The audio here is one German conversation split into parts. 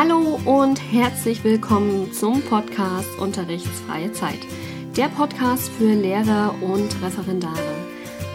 Hallo und herzlich willkommen zum Podcast Unterrichtsfreie Zeit. Der Podcast für Lehrer und Referendare.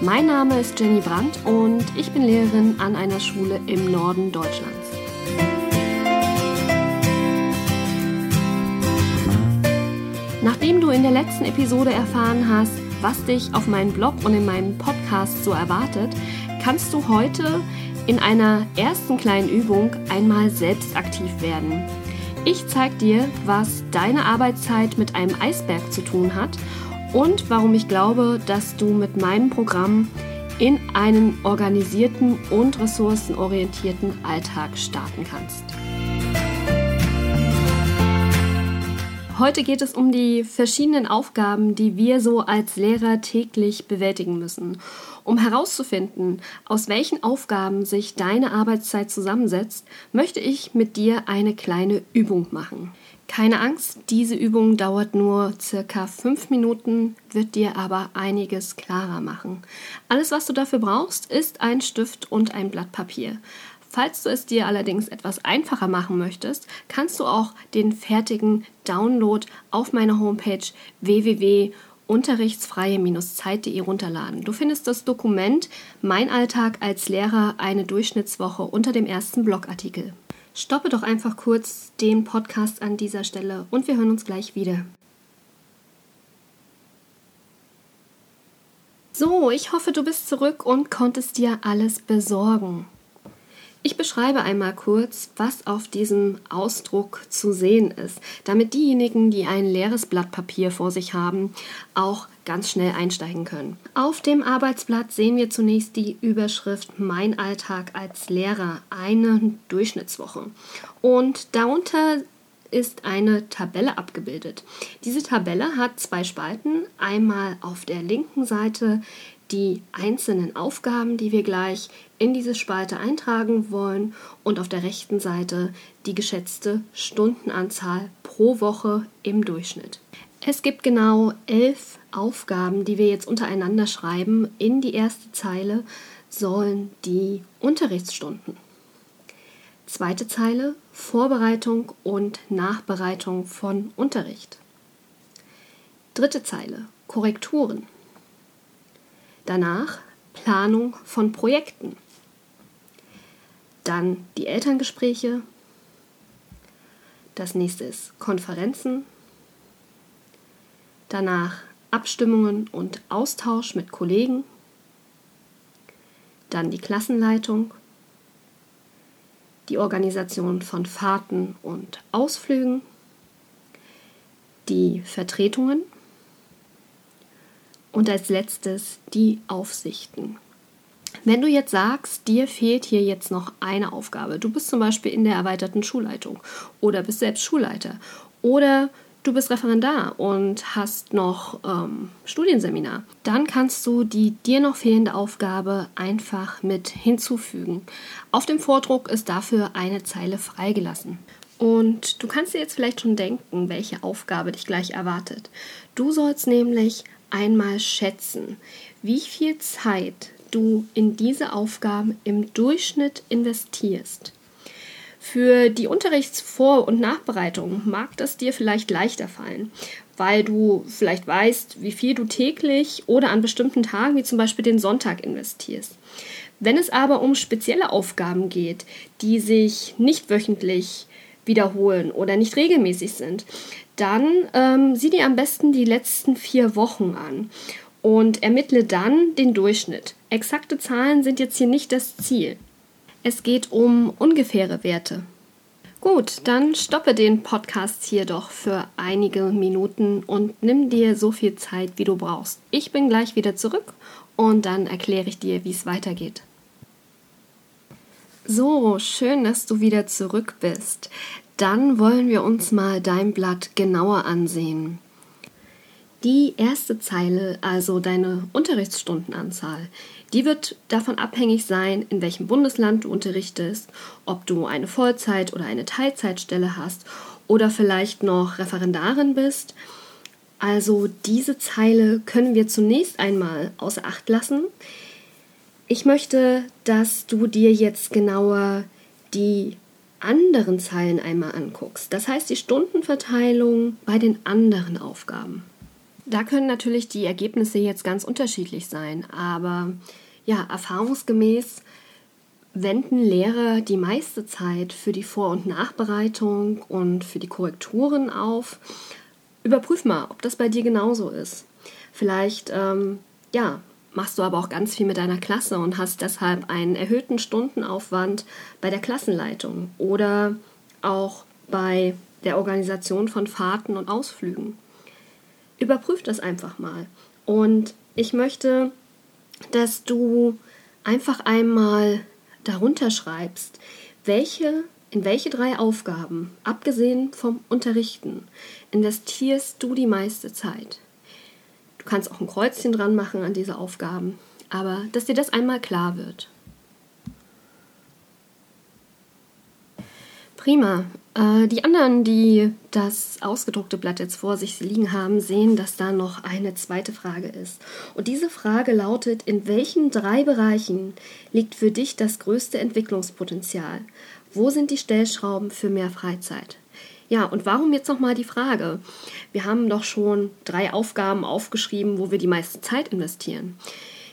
Mein Name ist Jenny Brandt und ich bin Lehrerin an einer Schule im Norden Deutschlands. Nachdem du in der letzten Episode erfahren hast, was dich auf meinem Blog und in meinem Podcast so erwartet, kannst du heute in einer ersten kleinen Übung einmal selbst aktiv werden. Ich zeige dir, was deine Arbeitszeit mit einem Eisberg zu tun hat und warum ich glaube, dass du mit meinem Programm in einen organisierten und ressourcenorientierten Alltag starten kannst. Heute geht es um die verschiedenen Aufgaben, die wir so als Lehrer täglich bewältigen müssen. Um herauszufinden, aus welchen Aufgaben sich deine Arbeitszeit zusammensetzt, möchte ich mit dir eine kleine Übung machen. Keine Angst, diese Übung dauert nur circa fünf Minuten, wird dir aber einiges klarer machen. Alles, was du dafür brauchst, ist ein Stift und ein Blatt Papier. Falls du es dir allerdings etwas einfacher machen möchtest, kannst du auch den fertigen Download auf meiner Homepage www.unterrichtsfreie-zeit.de runterladen. Du findest das Dokument Mein Alltag als Lehrer eine Durchschnittswoche unter dem ersten Blogartikel. Stoppe doch einfach kurz den Podcast an dieser Stelle und wir hören uns gleich wieder. So, ich hoffe, du bist zurück und konntest dir alles besorgen. Ich beschreibe einmal kurz, was auf diesem Ausdruck zu sehen ist, damit diejenigen, die ein leeres Blatt Papier vor sich haben, auch ganz schnell einsteigen können. Auf dem Arbeitsblatt sehen wir zunächst die Überschrift Mein Alltag als Lehrer, eine Durchschnittswoche. Und darunter ist eine Tabelle abgebildet. Diese Tabelle hat zwei Spalten. Einmal auf der linken Seite die einzelnen Aufgaben, die wir gleich in diese Spalte eintragen wollen und auf der rechten Seite die geschätzte Stundenanzahl pro Woche im Durchschnitt. Es gibt genau elf Aufgaben, die wir jetzt untereinander schreiben. In die erste Zeile sollen die Unterrichtsstunden. Zweite Zeile Vorbereitung und Nachbereitung von Unterricht. Dritte Zeile Korrekturen. Danach Planung von Projekten. Dann die Elterngespräche. Das nächste ist Konferenzen. Danach Abstimmungen und Austausch mit Kollegen. Dann die Klassenleitung. Die Organisation von Fahrten und Ausflügen. Die Vertretungen und als letztes die Aufsichten. Wenn du jetzt sagst, dir fehlt hier jetzt noch eine Aufgabe, du bist zum Beispiel in der erweiterten Schulleitung oder bist selbst Schulleiter oder du bist Referendar und hast noch ähm, Studienseminar, dann kannst du die dir noch fehlende Aufgabe einfach mit hinzufügen. Auf dem Vordruck ist dafür eine Zeile freigelassen. Und du kannst dir jetzt vielleicht schon denken, welche Aufgabe dich gleich erwartet. Du sollst nämlich einmal schätzen, wie viel Zeit du in diese Aufgaben im Durchschnitt investierst. Für die Unterrichtsvor- und Nachbereitung mag das dir vielleicht leichter fallen, weil du vielleicht weißt, wie viel du täglich oder an bestimmten Tagen, wie zum Beispiel den Sonntag, investierst. Wenn es aber um spezielle Aufgaben geht, die sich nicht wöchentlich wiederholen oder nicht regelmäßig sind, dann ähm, sieh dir am besten die letzten vier Wochen an und ermittle dann den Durchschnitt. Exakte Zahlen sind jetzt hier nicht das Ziel. Es geht um ungefähre Werte. Gut, dann stoppe den Podcast hier doch für einige Minuten und nimm dir so viel Zeit, wie du brauchst. Ich bin gleich wieder zurück und dann erkläre ich dir, wie es weitergeht. So, schön, dass du wieder zurück bist. Dann wollen wir uns mal dein Blatt genauer ansehen. Die erste Zeile, also deine Unterrichtsstundenanzahl, die wird davon abhängig sein, in welchem Bundesland du unterrichtest, ob du eine Vollzeit- oder eine Teilzeitstelle hast oder vielleicht noch Referendarin bist. Also diese Zeile können wir zunächst einmal außer Acht lassen. Ich möchte, dass du dir jetzt genauer die anderen Zeilen einmal anguckst, das heißt die Stundenverteilung bei den anderen Aufgaben. Da können natürlich die Ergebnisse jetzt ganz unterschiedlich sein, aber ja, erfahrungsgemäß wenden Lehrer die meiste Zeit für die Vor- und Nachbereitung und für die Korrekturen auf. Überprüf mal, ob das bei dir genauso ist. Vielleicht, ähm, ja, machst du aber auch ganz viel mit deiner Klasse und hast deshalb einen erhöhten Stundenaufwand bei der Klassenleitung oder auch bei der Organisation von Fahrten und Ausflügen. Überprüf das einfach mal. Und ich möchte, dass du einfach einmal darunter schreibst, welche, in welche drei Aufgaben, abgesehen vom Unterrichten, investierst du die meiste Zeit. Du kannst auch ein Kreuzchen dran machen an diese Aufgaben, aber dass dir das einmal klar wird. Prima. Äh, die anderen, die das ausgedruckte Blatt jetzt vor sich liegen haben, sehen, dass da noch eine zweite Frage ist. Und diese Frage lautet, in welchen drei Bereichen liegt für dich das größte Entwicklungspotenzial? Wo sind die Stellschrauben für mehr Freizeit? Ja, und warum jetzt nochmal die Frage? Wir haben doch schon drei Aufgaben aufgeschrieben, wo wir die meiste Zeit investieren.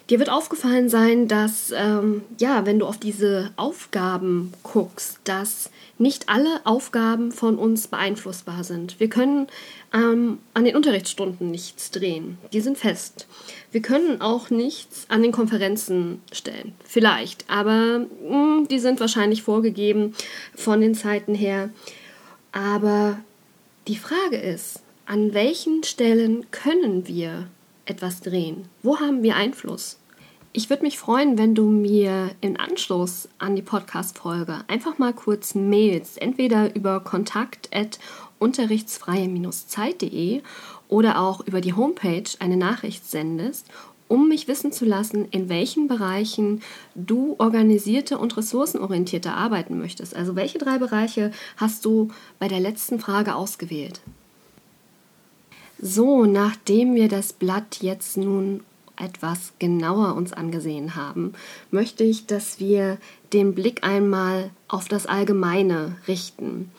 Dir wird aufgefallen sein, dass, ähm, ja, wenn du auf diese Aufgaben guckst, dass nicht alle Aufgaben von uns beeinflussbar sind. Wir können ähm, an den Unterrichtsstunden nichts drehen. Die sind fest. Wir können auch nichts an den Konferenzen stellen. Vielleicht, aber mh, hm, die sind wahrscheinlich vorgegeben von den Zeiten her. Aber die Frage ist, an welchen Stellen können wir etwas drehen? Wo haben wir Einfluss? Ich würde mich freuen, wenn du mir im Anschluss an die Podcast-Folge einfach mal kurz mailst, entweder über kontakt.unterrichtsfreie-zeit.de oder auch über die Homepage eine Nachricht sendest, um mich wissen zu lassen, in welchen Bereichen du organisierte und ressourcenorientierte arbeiten möchtest. Also welche drei Bereiche hast du bei der letzten Frage ausgewählt? So, nachdem wir das Blatt jetzt nun etwas genauer uns angesehen haben, möchte ich, dass wir den Blick einmal auf das Allgemeine richten.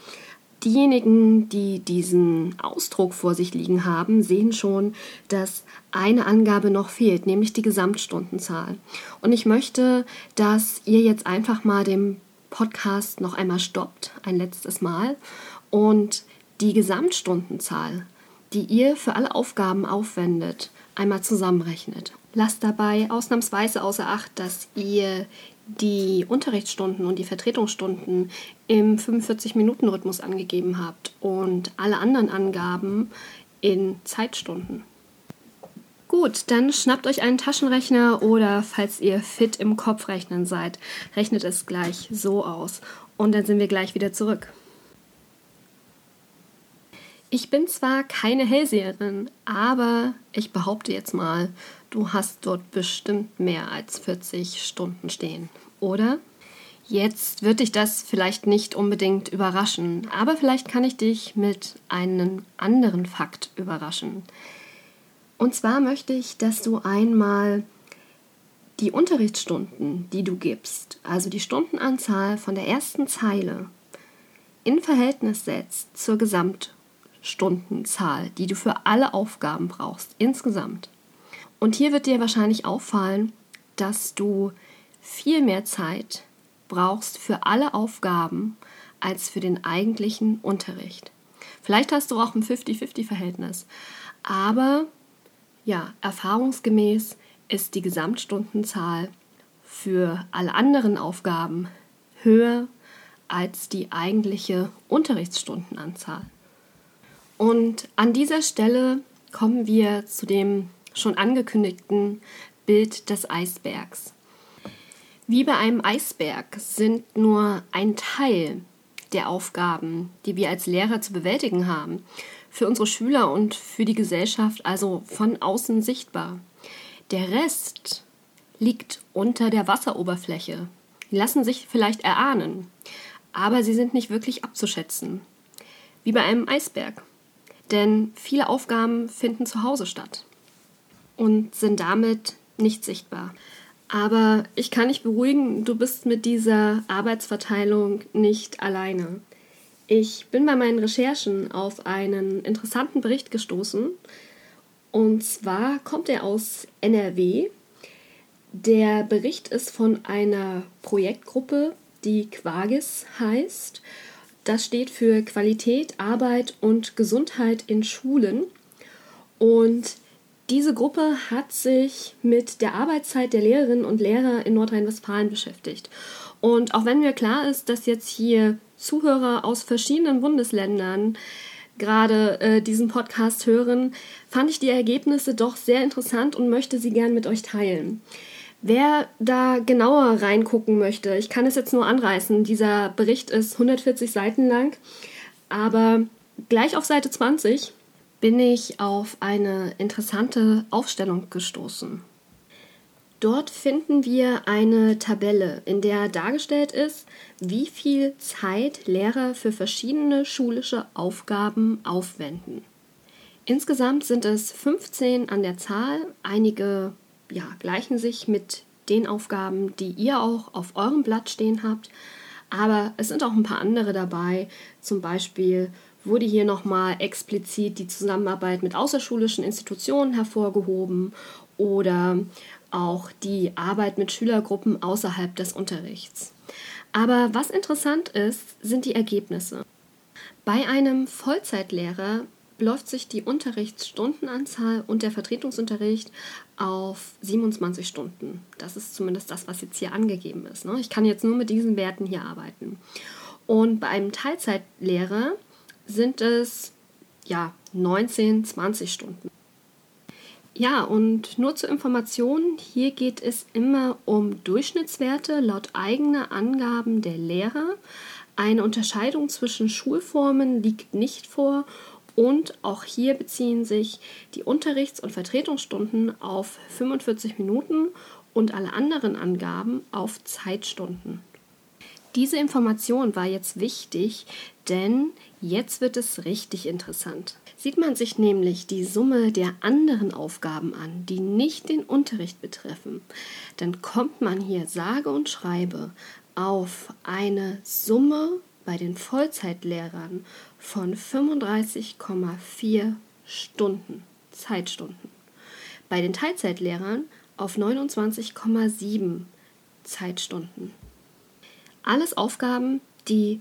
Diejenigen, die diesen Ausdruck vor sich liegen haben, sehen schon, dass eine Angabe noch fehlt, nämlich die Gesamtstundenzahl. Und ich möchte, dass ihr jetzt einfach mal den Podcast noch einmal stoppt, ein letztes Mal, und die Gesamtstundenzahl, die ihr für alle Aufgaben aufwendet, einmal zusammenrechnet. Lasst dabei ausnahmsweise außer Acht, dass ihr die Unterrichtsstunden und die Vertretungsstunden im 45-Minuten-Rhythmus angegeben habt und alle anderen Angaben in Zeitstunden. Gut, dann schnappt euch einen Taschenrechner oder falls ihr fit im Kopfrechnen seid, rechnet es gleich so aus und dann sind wir gleich wieder zurück. Ich bin zwar keine Hellseherin, aber ich behaupte jetzt mal, du hast dort bestimmt mehr als 40 Stunden stehen, oder? Jetzt wird dich das vielleicht nicht unbedingt überraschen, aber vielleicht kann ich dich mit einem anderen Fakt überraschen. Und zwar möchte ich, dass du einmal die Unterrichtsstunden, die du gibst, also die Stundenanzahl von der ersten Zeile, in Verhältnis setzt zur Gesamt Stundenzahl, die du für alle Aufgaben brauchst, insgesamt. Und hier wird dir wahrscheinlich auffallen, dass du viel mehr Zeit brauchst für alle Aufgaben als für den eigentlichen Unterricht. Vielleicht hast du auch ein 50-50-Verhältnis, aber ja, erfahrungsgemäß ist die Gesamtstundenzahl für alle anderen Aufgaben höher als die eigentliche Unterrichtsstundenanzahl. Und an dieser Stelle kommen wir zu dem schon angekündigten Bild des Eisbergs. Wie bei einem Eisberg sind nur ein Teil der Aufgaben, die wir als Lehrer zu bewältigen haben, für unsere Schüler und für die Gesellschaft also von außen sichtbar. Der Rest liegt unter der Wasseroberfläche. Die lassen sich vielleicht erahnen, aber sie sind nicht wirklich abzuschätzen. Wie bei einem Eisberg denn viele Aufgaben finden zu Hause statt und sind damit nicht sichtbar. Aber ich kann dich beruhigen, du bist mit dieser Arbeitsverteilung nicht alleine. Ich bin bei meinen Recherchen auf einen interessanten Bericht gestoßen. Und zwar kommt er aus NRW. Der Bericht ist von einer Projektgruppe, die Quagis heißt. Das steht für Qualität, Arbeit und Gesundheit in Schulen. Und diese Gruppe hat sich mit der Arbeitszeit der Lehrerinnen und Lehrer in Nordrhein-Westfalen beschäftigt. Und auch wenn mir klar ist, dass jetzt hier Zuhörer aus verschiedenen Bundesländern gerade äh, diesen Podcast hören, fand ich die Ergebnisse doch sehr interessant und möchte sie gern mit euch teilen. Wer da genauer reingucken möchte, ich kann es jetzt nur anreißen. Dieser Bericht ist 140 Seiten lang, aber gleich auf Seite 20 bin ich auf eine interessante Aufstellung gestoßen. Dort finden wir eine Tabelle, in der dargestellt ist, wie viel Zeit Lehrer für verschiedene schulische Aufgaben aufwenden. Insgesamt sind es 15 an der Zahl. Einige ja, gleichen sich mit den Aufgaben, die ihr auch auf eurem Blatt stehen habt. Aber es sind auch ein paar andere dabei, zum Beispiel wurde hier nochmal explizit die Zusammenarbeit mit außerschulischen Institutionen hervorgehoben oder auch die Arbeit mit Schülergruppen außerhalb des Unterrichts. Aber was interessant ist, sind die Ergebnisse. Bei einem Vollzeitlehrer beläuft sich die Unterrichtsstundenanzahl und der Vertretungsunterricht auf 27 Stunden. Das ist zumindest das, was jetzt hier angegeben ist. Ne? Ich kann jetzt nur mit diesen Werten hier arbeiten. Und bei einem Teilzeitlehrer sind es ja 19, 20 Stunden. Ja, und nur zur Information, hier geht es immer um Durchschnittswerte laut eigener Angaben der Lehrer. Eine Unterscheidung zwischen Schulformen liegt nicht vor und auch hier beziehen sich die Unterrichts- und Vertretungsstunden auf 45 Minuten und alle anderen Angaben auf Zeitstunden. Diese Information war jetzt wichtig, denn jetzt wird es richtig interessant. Sieht man sich nämlich die Summe der anderen Aufgaben an, die nicht den Unterricht betreffen, dann kommt man hier sage und schreibe auf eine Summe bei den Vollzeitlehrern von 35,4 Stunden, Zeitstunden. Bei den Teilzeitlehrern auf 29,7 Zeitstunden. Alles Aufgaben, die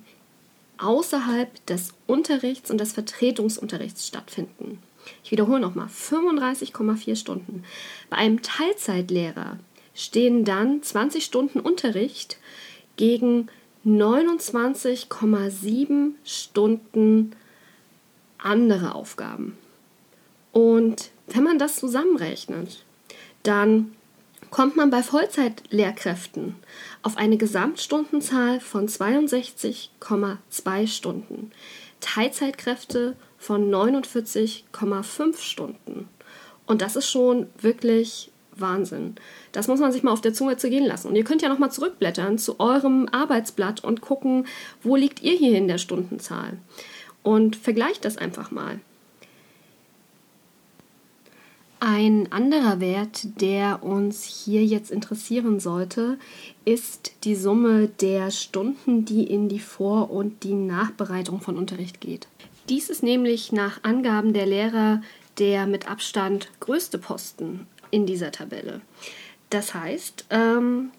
außerhalb des Unterrichts und des Vertretungsunterrichts stattfinden. Ich wiederhole nochmal, 35,4 Stunden. Bei einem Teilzeitlehrer stehen dann 20 Stunden Unterricht gegen 29,7 Stunden andere Aufgaben. Und wenn man das zusammenrechnet, dann kommt man bei Vollzeitlehrkräften auf eine Gesamtstundenzahl von 62,2 Stunden, Teilzeitkräfte von 49,5 Stunden. Und das ist schon wirklich Wahnsinn. Das muss man sich mal auf der Zunge zergehen lassen. Und ihr könnt ja nochmal zurückblättern zu eurem Arbeitsblatt und gucken, wo liegt ihr hier in der Stundenzahl. Und vergleicht das einfach mal. Ein anderer Wert, der uns hier jetzt interessieren sollte, ist die Summe der Stunden, die in die Vor- und die Nachbereitung von Unterricht geht. Dies ist nämlich nach Angaben der Lehrer der mit Abstand größte Posten in dieser Tabelle. Das heißt, ähm,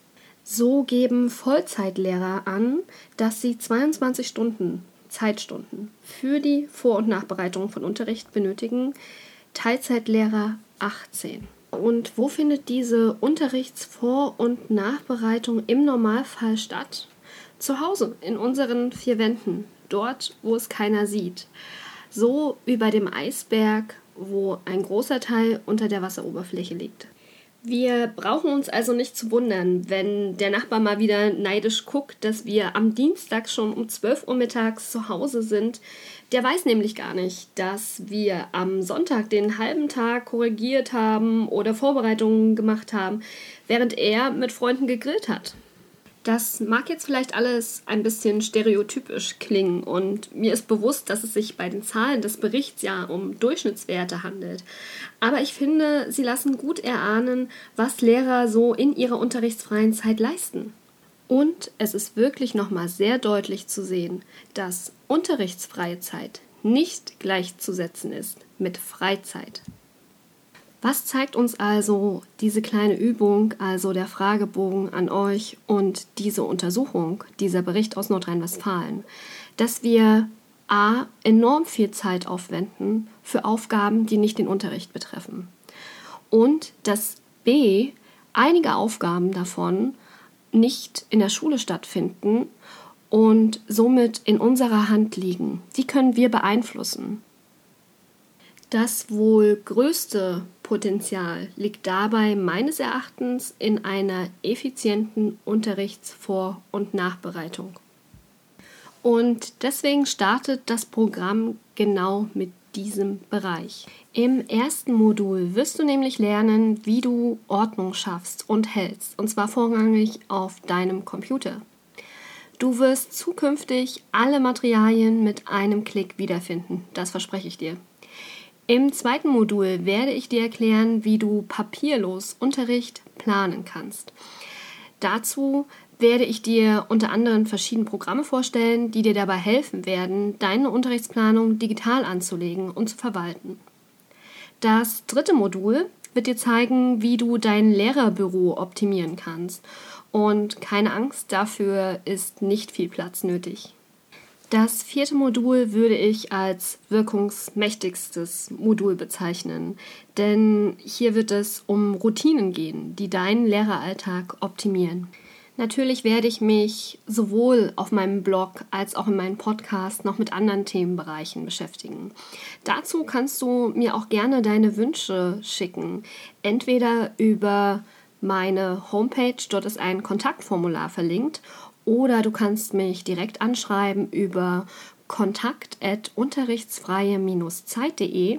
so geben Vollzeitlehrer an, dass sie 22 Stunden, Zeitstunden für die Vor- und Nachbereitung von Unterricht benötigen, Teilzeitlehrer 18. Und wo findet diese Unterrichtsvor- und Nachbereitung im Normalfall statt? Zu Hause, in unseren vier Wänden, dort, wo es keiner sieht. So wie bei dem Eisberg, wo ein großer Teil unter der Wasseroberfläche liegt. Wir brauchen uns also nicht zu wundern, wenn der Nachbar mal wieder neidisch guckt, dass wir am Dienstag schon um 12 Uhr mittags zu Hause sind. Der weiß nämlich gar nicht, dass wir am Sonntag den halben Tag korrigiert haben oder Vorbereitungen gemacht haben, während er mit Freunden gegrillt hat. Das mag jetzt vielleicht alles ein bisschen stereotypisch klingen und mir ist bewusst, dass es sich bei den Zahlen des Berichts ja um Durchschnittswerte handelt. Aber ich finde, sie lassen gut erahnen, was Lehrer so in ihrer unterrichtsfreien Zeit leisten. Und es ist wirklich nochmal sehr deutlich zu sehen, dass unterrichtsfreie Zeit nicht gleichzusetzen ist mit Freizeit. Was zeigt uns also diese kleine Übung, also der Fragebogen an euch und diese Untersuchung, dieser Bericht aus Nordrhein-Westfalen? Dass wir a. enorm viel Zeit aufwenden für Aufgaben, die nicht den Unterricht betreffen. Und dass b. einige Aufgaben davon nicht in der Schule stattfinden und somit in unserer Hand liegen. Die können wir beeinflussen. Das wohl größte Potenzial liegt dabei meines Erachtens in einer effizienten Unterrichtsvor- und Nachbereitung. Und deswegen startet das Programm genau mit diesem Bereich. Im ersten Modul wirst du nämlich lernen, wie du Ordnung schaffst und hältst, und zwar vorrangig auf deinem Computer. Du wirst zukünftig alle Materialien mit einem Klick wiederfinden, das verspreche ich dir. Im zweiten Modul werde ich dir erklären, wie du papierlos Unterricht planen kannst. Dazu werde ich dir unter anderem verschiedene Programme vorstellen, die dir dabei helfen werden, deine Unterrichtsplanung digital anzulegen und zu verwalten. Das dritte Modul wird dir zeigen, wie du dein Lehrerbüro optimieren kannst. Und keine Angst, dafür ist nicht viel Platz nötig. Das vierte Modul würde ich als wirkungsmächtigstes Modul bezeichnen, denn hier wird es um Routinen gehen, die deinen Lehreralltag optimieren. Natürlich werde ich mich sowohl auf meinem Blog als auch in meinem Podcast noch mit anderen Themenbereichen beschäftigen. Dazu kannst du mir auch gerne deine Wünsche schicken, entweder über meine Homepage, dort ist ein Kontaktformular verlinkt, oder du kannst mich direkt anschreiben über kontakt.unterrichtsfreie-zeit.de.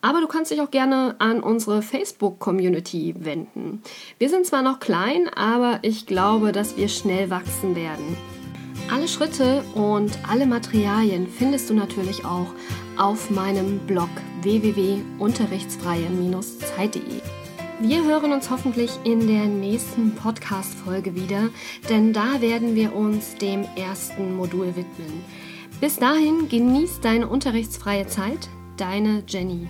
Aber du kannst dich auch gerne an unsere Facebook-Community wenden. Wir sind zwar noch klein, aber ich glaube, dass wir schnell wachsen werden. Alle Schritte und alle Materialien findest du natürlich auch auf meinem Blog www.unterrichtsfreie-zeit.de. Wir hören uns hoffentlich in der nächsten Podcast-Folge wieder, denn da werden wir uns dem ersten Modul widmen. Bis dahin genießt deine unterrichtsfreie Zeit, deine Jenny.